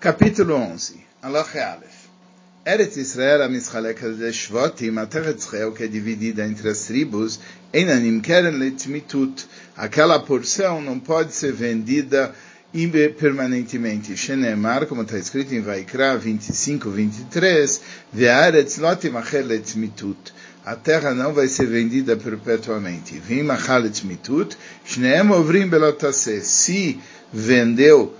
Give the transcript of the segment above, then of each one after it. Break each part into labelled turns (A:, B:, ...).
A: Capítulo 11. Aloch Aleph. Eretz Israel de Shvotim, a terra de Israel que é dividida entre as tribos, enanim keren letmitut. Aquela porção não pode ser vendida permanentemente. Shenemar, como está escrito em Vaikra 25, 23, Ve'aretz lotim acher letmitut. A terra não vai ser vendida perpetuamente. Vim mitut, shneem ovrim belotase. Se vendeu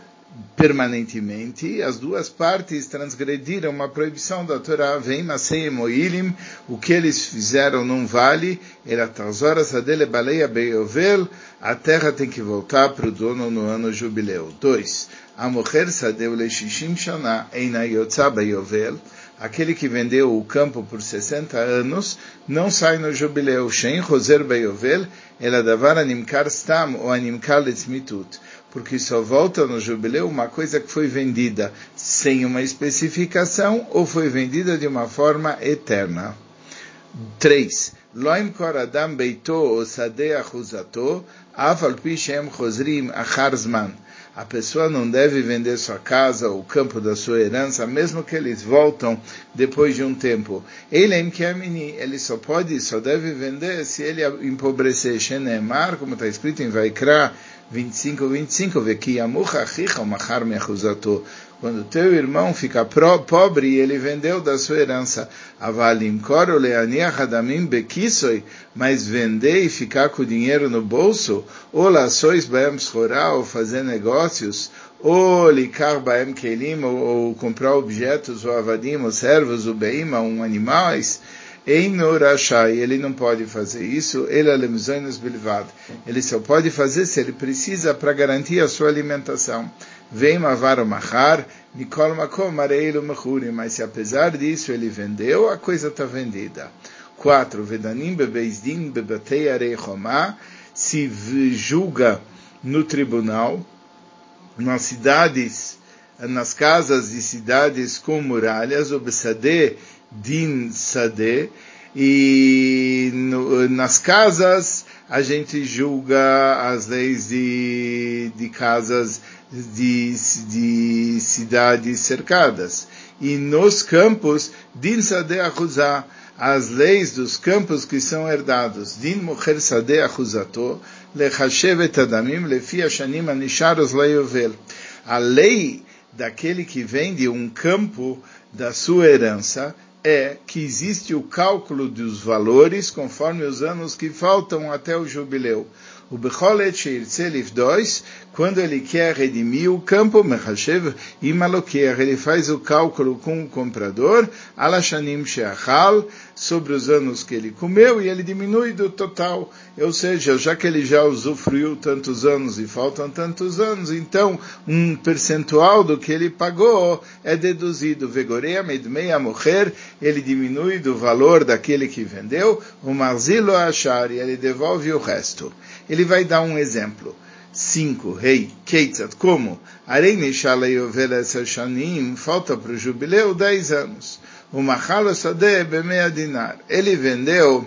A: permanentemente, as duas partes transgrediram uma proibição da Torá, vem Maseim Oilim, o que eles fizeram não vale, era horas dele baleia beiovel, a terra tem que voltar para o dono no ano jubileu. 2. A mulher sadeu leshishim shana eina yotza beiovel, aquele que vendeu o campo por 60 anos, não sai no jubileu. Shen roser beiovel, ela davar animkar stam ou animkar letzmitut porque só volta no jubileu uma coisa que foi vendida sem uma especificação ou foi vendida de uma forma eterna. 3. Loim koradam beito o sadeh achuzato, afal pi shem chozrim acharzman. A pessoa não deve vender sua casa ou o campo da sua herança, mesmo que eles voltam depois de um tempo. Ele ele só pode, só deve vender se ele empobrecer. Shenemar, como está escrito em Vaikra 25, 25, quando teu irmão fica pobre, ele vendeu da sua herança. Mas vender e ficar com o dinheiro no bolso, ou lações baem ou fazer negócios, ou licar baem kelim, ou comprar objetos, ou avadim, ou servos, ou beima, um animais, em Norashai, ele não pode fazer isso, ele é. Ele só pode fazer se ele precisa para garantir a sua alimentação. Vem mavar o mahar, Nikol makom mechuri, mas se apesar disso ele vendeu, a coisa está vendida. 4. Vedanim bebeisdin bebatei arei se julga no tribunal, nas cidades, nas casas e cidades com muralhas, o din sade. E no, nas casas a gente julga as leis de, de casas de, de cidades cercadas. E nos campos din sade acusar as leis dos campos que são herdados din mocher sade acusato lechashev et adamim lefi ashanim anisharos leiovel. A lei daquele que vende um campo da sua herança é que existe o cálculo dos valores conforme os anos que faltam até o jubileu. O Becholet Sheirtzelif 2, quando ele quer redimir o campo, Mechashev e Maloquer, ele faz o cálculo com o comprador, Alashanim Sheachal, sobre os anos que ele comeu, e ele diminui do total. Ou seja, já que ele já usufruiu tantos anos e faltam tantos anos, então um percentual do que ele pagou é deduzido. Vegoreia Medmeia Mocher, ele diminui do valor daquele que vendeu, o Marzilo Achar, e ele devolve o resto. Ele ele vai dar um exemplo. 5. Rei, Keitzat, como? Arei Shanim, falta para o jubileu 10 anos. O Dinar. Ele vendeu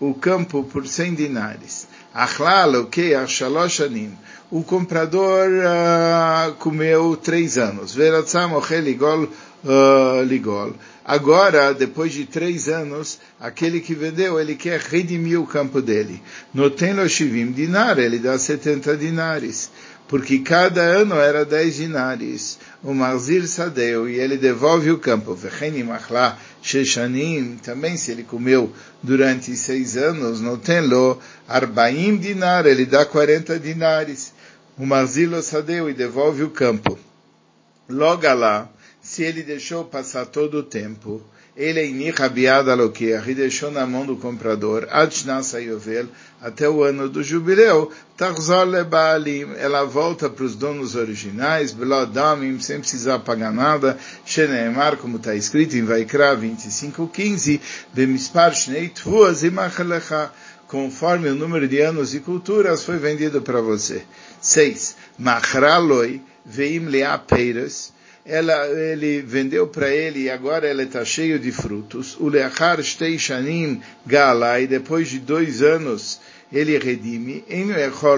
A: o campo por 100 dinares. Achlal, o que? Achaloshanim. O comprador uh, comeu 3 anos. Veratzam, Ochel, Ligol, uh, Ligol. Agora, depois de três anos, aquele que vendeu, ele quer redimir o campo dele. No Tenlo Shivim dinar, ele dá 70 dinares, porque cada ano era 10 dinares. O Marzir Sadeu, e ele devolve o campo. Vechenim Achla Sheshanim, também se ele comeu durante seis anos, no Tenlo Arbaim dinar, ele dá 40 dinares. O Marzilo Sadeu e devolve o campo. Logo lá, se ele deixou passar todo o tempo, ele é e deixou na mão do comprador, yovel, até o ano do jubileu, ela volta para os donos originais, belodamim, sem precisar pagar nada, sheneemar, como está escrito em Vaikra 25.15, bemispar shnei e conforme o número de anos e culturas foi vendido para você. 6. Machraloi veim leapeiras, ela, ele vendeu para ele e agora ela está cheio de frutos. O leachar shtei shanim galai, depois de dois anos ele redime. Em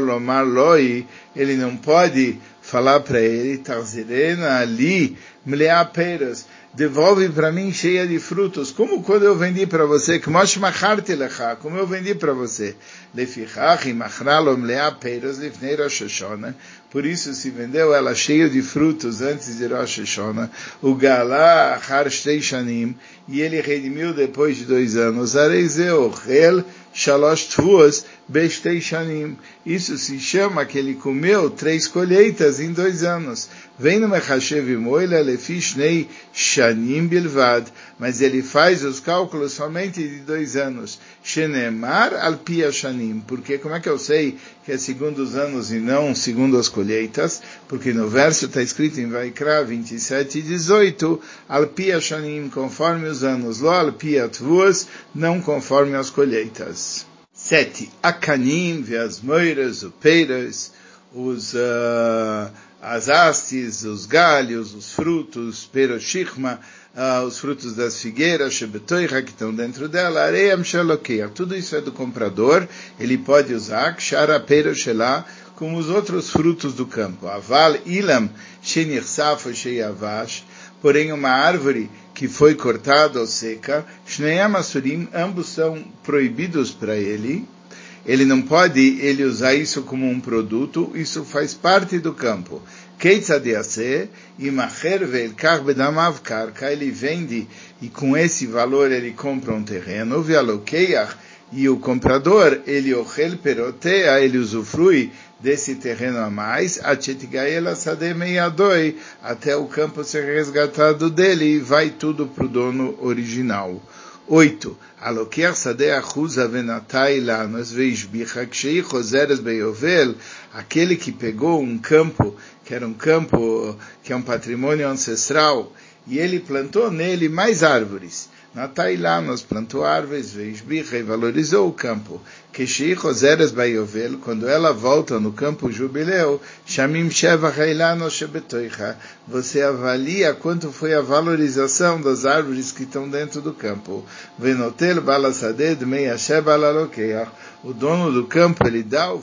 A: lomar loi, ele não pode falar para ele, Tarzirena ali, mleá peras, devolve para mim cheia de frutos, como quando eu vendi para você, como eu vendi para você. Por isso se vendeu ela cheia de frutos antes de Rosh Hashanah, o Galá Har e ele redimiu depois de dois anos. Areizeu, Rel, Shalosh Tvuas, Bestei Shanim. Isso se chama que ele comeu três colheitas em dois anos. Vem no Mechashev Moila Lefishnei Shanim Bilvad, mas ele faz os cálculos somente de dois anos. Shenemar al Pia Shanim, porque como é que eu sei que é segundo os anos e não segundo as colheitas? Porque no verso está escrito em Vaikra 27 e 18, al Pia Shanim, conforme os anos, lo al Pia Tvuas, não conforme as colheitas. Sete, Akanim, as moiras, os peiras, os... Uh, as hastes, os galhos, os frutos, peroshikma, uh, os frutos das figueiras, shebetoicha, que estão dentro dela, areia mshelokeia. Tudo isso é do comprador, ele pode usar, kshara peroshelá, como os outros frutos do campo. Aval ilam shenirsafo sheyavash, porém uma árvore que foi cortada ou seca, shneyam asurim, ambos são proibidos para ele, ele não pode ele usar isso como um produto, isso faz parte do campo. ele vende e com esse valor ele compra um terreno, e o comprador, ele ele usufrui desse terreno a mais, até o campo ser resgatado dele e vai tudo para o dono original. 8. הלוקח שדה אחוזה ונטע אילנוס והשביחה, כשהיא חוזרת ביובל, aquele que pegou um campo, que era um campo, que é um patrimônio ancestral, e ele plantou nele mais árvores. Na Tailã, plantou árvores, Veisbicha e valorizou o campo. Keshicho Zeres Bayovel, quando ela volta no campo jubileu, Shamim Sheva Hailano Shebetoicha, você avalia quanto foi a valorização das árvores que estão dentro do campo. Venotel Balasaded Meia Sheba Lalokeach, o dono do campo, ele dá o,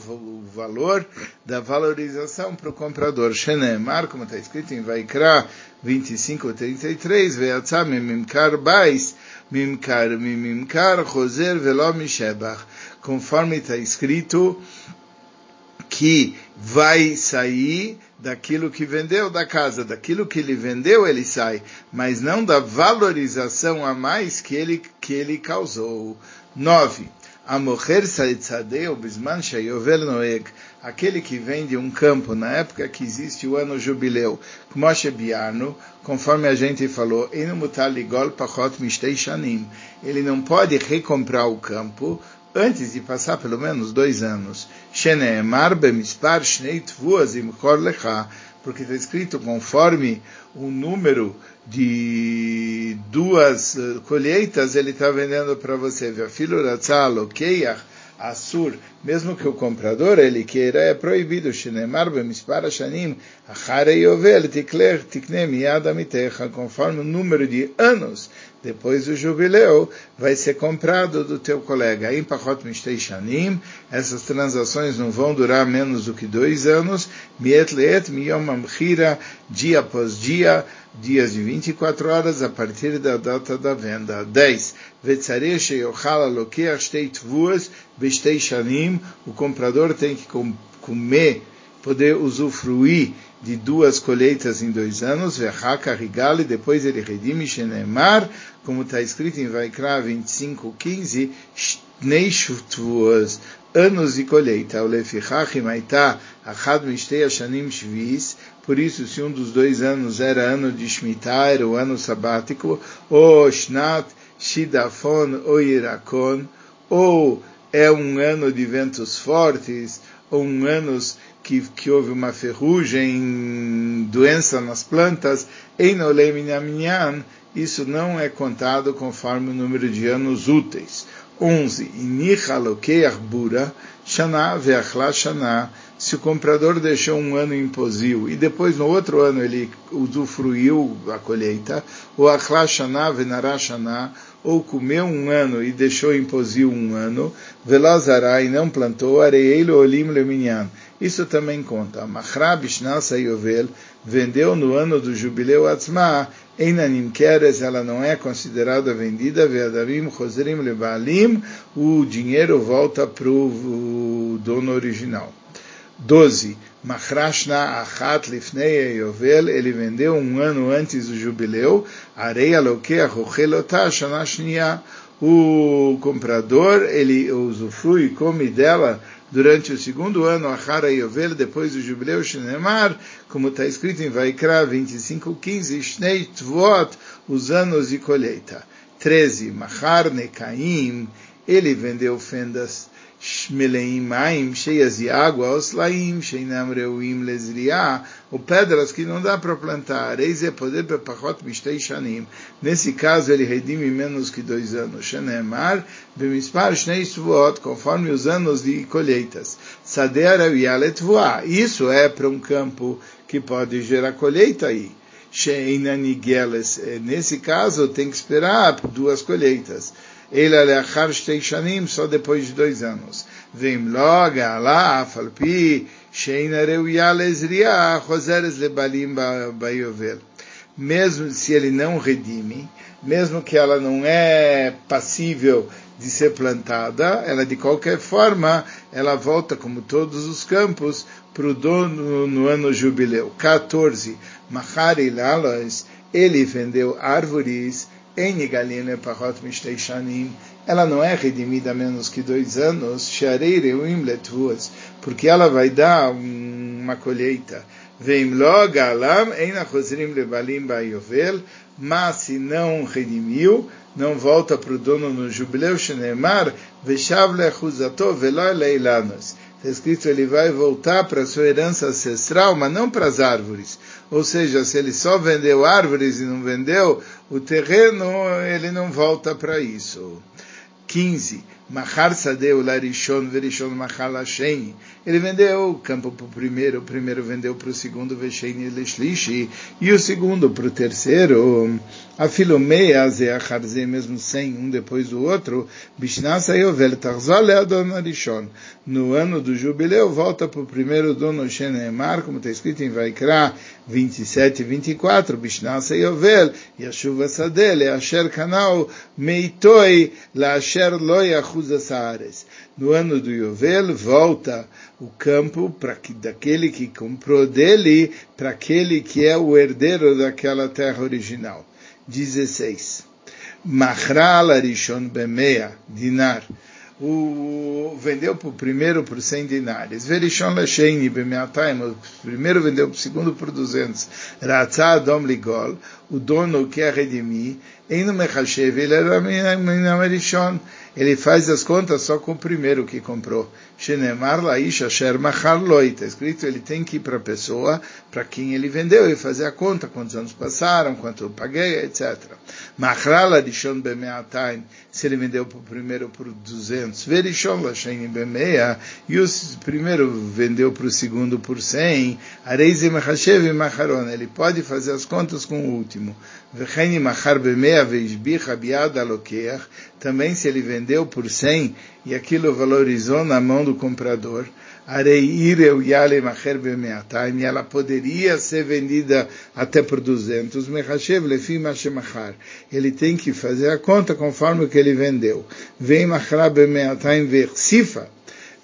A: valor da valorização para o comprador. Shenemar, como está escrito em Vaikra 25:33, Veatzam Mimkar Bais, Mimkar Mimkar Choser Velo Mishebach, conforme está escrito que vai sair daquilo que vendeu da casa, daquilo que ele vendeu ele sai, mas não da valorização a mais que ele que ele causou. 9. A moher saitzadeu bisman shayovel noeg, aquele que vende um campo na época que existe o ano jubileu, Moshe Biano, conforme a gente falou, ele não pode recomprar o campo antes de passar pelo menos dois anos. Porque está escrito conforme o número de duas eh, colheitas ele está vendendo para você. Assur, mesmo que o comprador ele queira, é proibido. Shanim, tikler conforme o número de anos depois do jubileu, vai ser comprado do teu colega. Em pachot mishtei shanim, essas transações não vão durar menos do que dois anos. Miet leet miyom amchira, dia após dia, dias de 24 horas a partir da data da venda. 10. O comprador tem que comer, poder usufruir de duas colheitas em dois anos, verraca rigali, depois ele redime shenemar, como está escrito em Vaikra 25, 15, Neishutvuas, anos de colheita, por isso, se um dos dois anos era ano de Shemitah, era o ano sabático, ou Shnat Shidafon ou Irakon, ou é um ano de ventos fortes, ou um ano que, que houve uma ferrugem, doença nas plantas, isso não é contado conforme o número de anos úteis. 11. Inichalokeach bura, shana veachla shana, se o comprador deixou um ano em posio e depois no outro ano ele usufruiu a colheita, ou achlashana venarashana, ou comeu um ano e deixou em posio um ano, velazará e não plantou, areilo olim leminyan. isso também conta. Machra Bishnasa Yovel vendeu no ano do jubileu Atzma, Einanim Keres, ela não é considerada vendida, Veadarim Chosrim Lebalim, o dinheiro volta para o dono original. 12. Machrashna Achat Lifnei Yovel, ele vendeu um ano antes do jubileu, Areia Lokea Rochelotá Shanashnia, o comprador, ele usufrui e come dela durante o segundo ano, Achara Yovel, depois do jubileu Shenemar, como está escrito em Vaikra 25:15, Shnei Tvot, os anos de colheita. 13. Machar Nekaim, ele vendeu fendas Shmeleim Maim, cheias de água, Oslaim, Sheinam Reuim Lezriá, ou pedras que não dá para plantar. Eis é poder Pepachot Mishtei Shanim. Nesse caso, ele redime menos que dois anos. Shenemar, Bemispar Shnei Suot, conforme os anos de colheitas. Sadea Revialet Voa. Isso é para um campo que pode gerar colheita aí. Sheinanigeles. Nesse caso, tem que esperar duas colheitas ele aleachar shtei shanim, só depois de dois anos. Vem logo, alá, falpi, sheina reuya lezriya, choseres lebalim bayovel. Mesmo se ele não redime, mesmo que ela não é passível de ser plantada, ela de qualquer forma, ela volta, como todos os campos, para o dono no ano jubileu. 14. Mahari Lalas, ele vendeu árvores em Galina Pachot Mishtei Shanim, ela não é redimida menos que dois anos, Sharei Reuim Letvuas, porque ela vai dar uma colheita. Veim log alam eina chozrim lebalim bayovel, mas se não redimiu, não volta para o dono no jubileu, Shenemar, veshav lechuzato velo leilanos. Está escrito, ele vai voltar para a sua herança ancestral, mas não para as árvores. Ou seja, se ele só vendeu árvores e não vendeu o terreno, ele não volta para isso. 15. Mahar Sadeu Larishon Verishon Mahar Lasheni. Ele vendeu o campo para o primeiro, o primeiro vendeu para o segundo, Vesheni Leshlishi, e o segundo para o terceiro. A Filomeia Zeacharze, mesmo sem um depois do outro, Bishnasa Yovel Tarzole Adon Arishon. No ano do jubileu, volta para o primeiro dono Shenemar, como está escrito em Vaikra 27 e 24, Bishnasa Yovel, Yashuva Sadele, Asher Kanal, Meitoi, La Asher Loyachu no ano do Yovel, volta o campo para que, daquele que comprou dele para aquele que é o herdeiro daquela terra original. 16. Machra Larishon Bemea, dinar o, vendeu para o primeiro por 100 dinares. Verishon Lasheini o primeiro vendeu para o segundo por 200. Ratzah Adom Ligol, o dono quer redimir, Eino Mechashev, ele era Merishon, ele faz as contas só com o primeiro que comprou. Shenemar Laish Asher Machar Loi, está escrito, ele tem que ir para a pessoa para quem ele vendeu e fazer a conta, quantos anos passaram, quanto eu paguei, etc. Machrala Dishon Bemeatayim, se ele vendeu para o primeiro por 200. Verishon Lashein Bemeia, e o primeiro vendeu para o segundo por 100. Areize Mechashev Macharon, ele pode fazer as contas com o último. Machar também se ele vendeu por 100 e aquilo valorizou na mão do comprador, e ela poderia ser vendida até por 200, Mechashev Lefim Machemachar. Ele tem que fazer a conta conforme o que ele vendeu. Vem Machra Bemeatayim Versifa,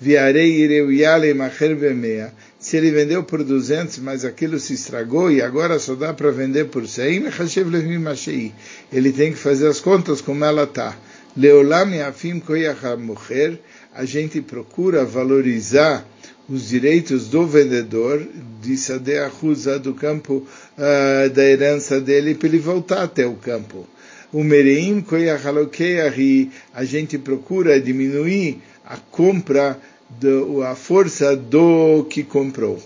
A: Viareireu Yale Macher Bemea. Se ele vendeu por 200, mas aquilo se estragou e agora só dá para vender por 100, Mechashev Lefim Machei. Ele tem que fazer as contas como ela está. Leolam Yafim Koyach HaMocher, a gente procura valorizar os direitos do vendedor de Sadeh Achuza do campo uh, da herança dele para ele voltar até o campo. O Mereim Koyachalokeahi, a gente procura diminuir a compra, do, a força do que comprou.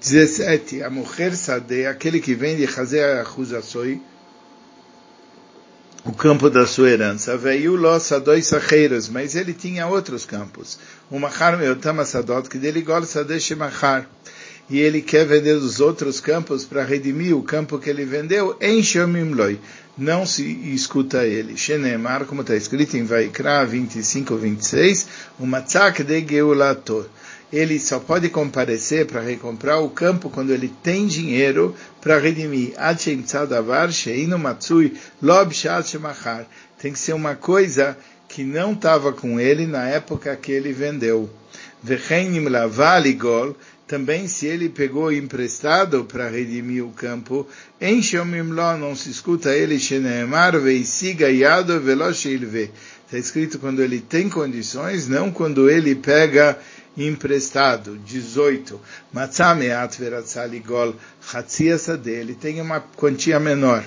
A: 17. A mulher Sadeh, aquele que vende Hazeh Achuzasoi, o campo da sua herança. Veio Lossa dois sacheiros, mas ele tinha outros campos. O Machar Meotama Sadot, que dele gosta de Machar. E ele quer vender os outros campos para redimir o campo que ele vendeu em Shomimloi. Não se escuta ele. Shenemar, como está escrito em Vaikra 25, 26, o Matzak de Geulator ele só pode comparecer para recomprar o campo quando ele tem dinheiro para redimir. Tem que ser uma coisa que não estava com ele na época que ele vendeu. Também se ele pegou emprestado para redimir o campo, em Shomimlo não se escuta ele, Sheneemar, Veisiga Yado Veloshilve. Está escrito quando ele tem condições, não quando ele pega emprestado. 18. Matzameat veratzaligol, Hatziasa dele, tem uma quantia menor.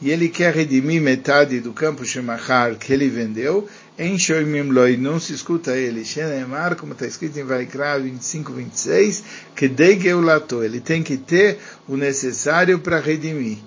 A: E ele quer redimir metade do campo Shemachar que ele vendeu, em não se escuta ele. Shenemar, como está escrito em Vaikra 25, 26, que de Geulato, ele tem que ter o necessário para redimir.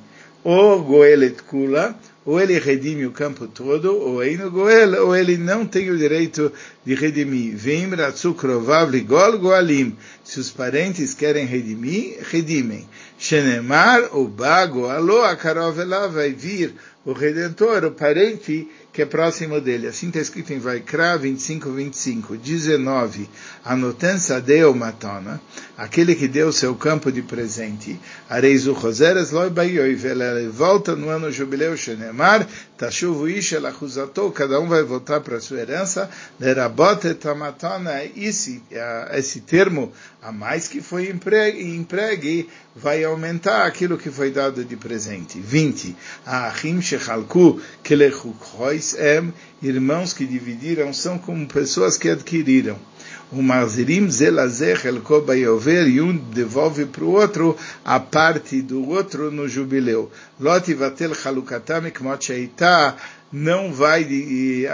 A: Ou Goelet Kula, ou ele redime o campo todo, ou Eino Goel, ou ele não tem o direito de redimir. Vim Ratzukrovav Ligol Goalim. Se os parentes querem redimir, redimem. Shenemar, o Bago, Alô, a Karovela vai vir o Redentor, o parente que é próximo dele. Assim está escrito em Vaikra 25, 25. 19. Anoten Sadeu Matona, aquele que deu seu campo de presente. Areizu Roseres Loi ele volta no ano jubileu Shenemar, Tashuvu Isha Lachuzatou, cada um vai voltar para sua herança. Lerabot Tamatona, esse, esse termo a mais que foi empregue, empregue vai aumentar aquilo que foi dado de presente. 20. Ahim Shechalku Kelechukhois Em, irmãos que dividiram são como pessoas que adquiriram. O Marzirim Zelazech El Kobayover e um devolve para o outro a parte do outro no jubileu. Lot Vatel Chalukatam Kmot não vai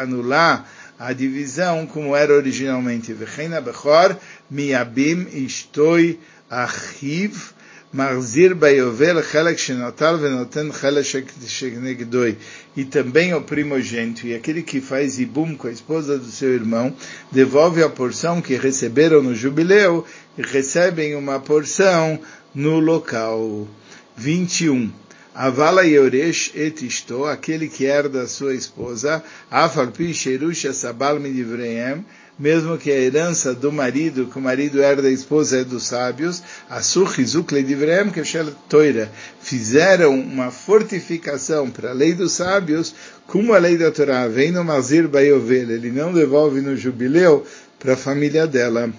A: anular a divisão como era originalmente. Vechena Bechor Miabim Ishtoi Achiv Marzir Bayovel Chelek Shenotal Venoten Chelek Sheknegdoi. E também o primogênito, e aquele que faz ibum com a esposa do seu irmão, devolve a porção que receberam no jubileu e recebem uma porção no local. 21. Avala Yoresh et Ishto, aquele que herda sua esposa, Afalpi Sherusha Sabal Midivreem, mesmo que a herança do marido, que o marido herda a esposa é dos sábios, Asuchizuk Divreem Keshel Toira, fizeram uma fortificação para a lei dos sábios, como a lei da Torá, vem no Mazir Bayovel, ele não devolve no jubileu para a família dela.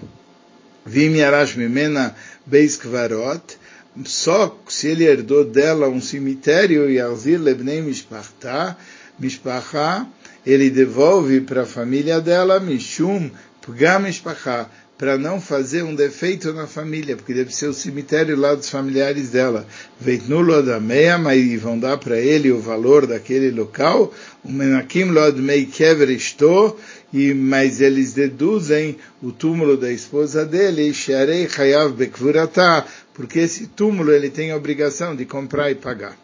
A: Vim Yarash Mimena Beis Kvarot, só se ele herdou dela um cemitério, e Yarzir Lebnei Mishpachta, Mishpacha, ele devolve para a família dela, Mishum Pgam Mishpacha, para não fazer um defeito na família, porque deve ser o cemitério lá dos familiares dela. Veitnulo da meia, mas vão dar para ele o valor daquele local. O menakim lod mei kever e mas eles deduzem o túmulo da esposa dele, Sharei Chayav Bekvurata, porque esse túmulo ele tem a obrigação de comprar e pagar.